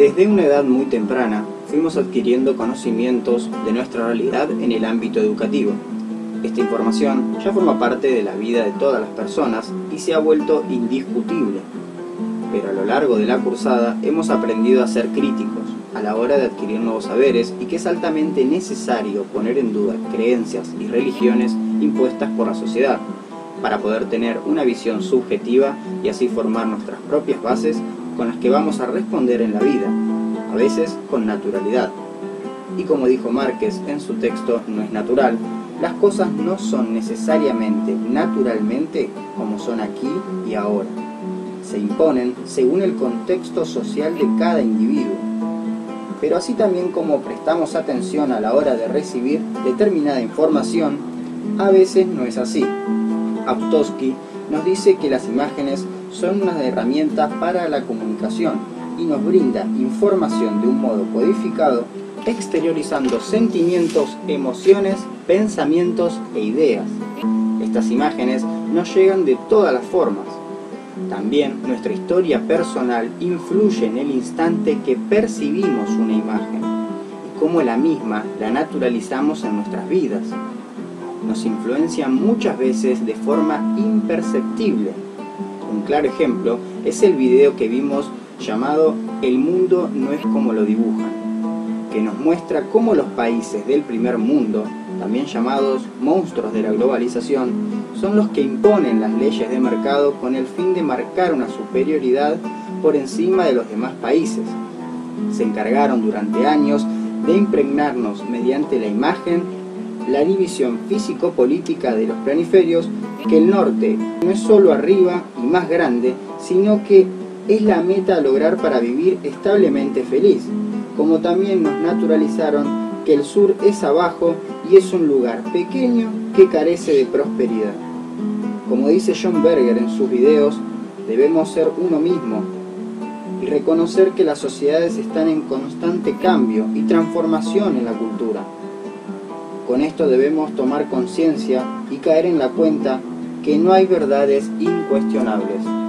Desde una edad muy temprana fuimos adquiriendo conocimientos de nuestra realidad en el ámbito educativo. Esta información ya forma parte de la vida de todas las personas y se ha vuelto indiscutible. Pero a lo largo de la cursada hemos aprendido a ser críticos a la hora de adquirir nuevos saberes y que es altamente necesario poner en duda creencias y religiones impuestas por la sociedad para poder tener una visión subjetiva y así formar nuestras propias bases con las que vamos a responder en la vida, a veces con naturalidad. Y como dijo Márquez en su texto No es natural, las cosas no son necesariamente naturalmente como son aquí y ahora. Se imponen según el contexto social de cada individuo. Pero así también como prestamos atención a la hora de recibir determinada información, a veces no es así. Aptosky nos dice que las imágenes son unas herramientas para la comunicación y nos brinda información de un modo codificado, exteriorizando sentimientos, emociones, pensamientos e ideas. Estas imágenes nos llegan de todas las formas. También nuestra historia personal influye en el instante que percibimos una imagen y cómo la misma la naturalizamos en nuestras vidas. Nos influencia muchas veces de forma imperceptible un claro ejemplo es el video que vimos llamado El mundo no es como lo dibujan, que nos muestra cómo los países del primer mundo, también llamados monstruos de la globalización, son los que imponen las leyes de mercado con el fin de marcar una superioridad por encima de los demás países. Se encargaron durante años de impregnarnos mediante la imagen la división físico-política de los planiferios, que el norte no es solo arriba y más grande, sino que es la meta a lograr para vivir establemente feliz, como también nos naturalizaron que el sur es abajo y es un lugar pequeño que carece de prosperidad. Como dice John Berger en sus videos, debemos ser uno mismo y reconocer que las sociedades están en constante cambio y transformación en la cultura con esto debemos tomar conciencia y caer en la cuenta que no hay verdades incuestionables.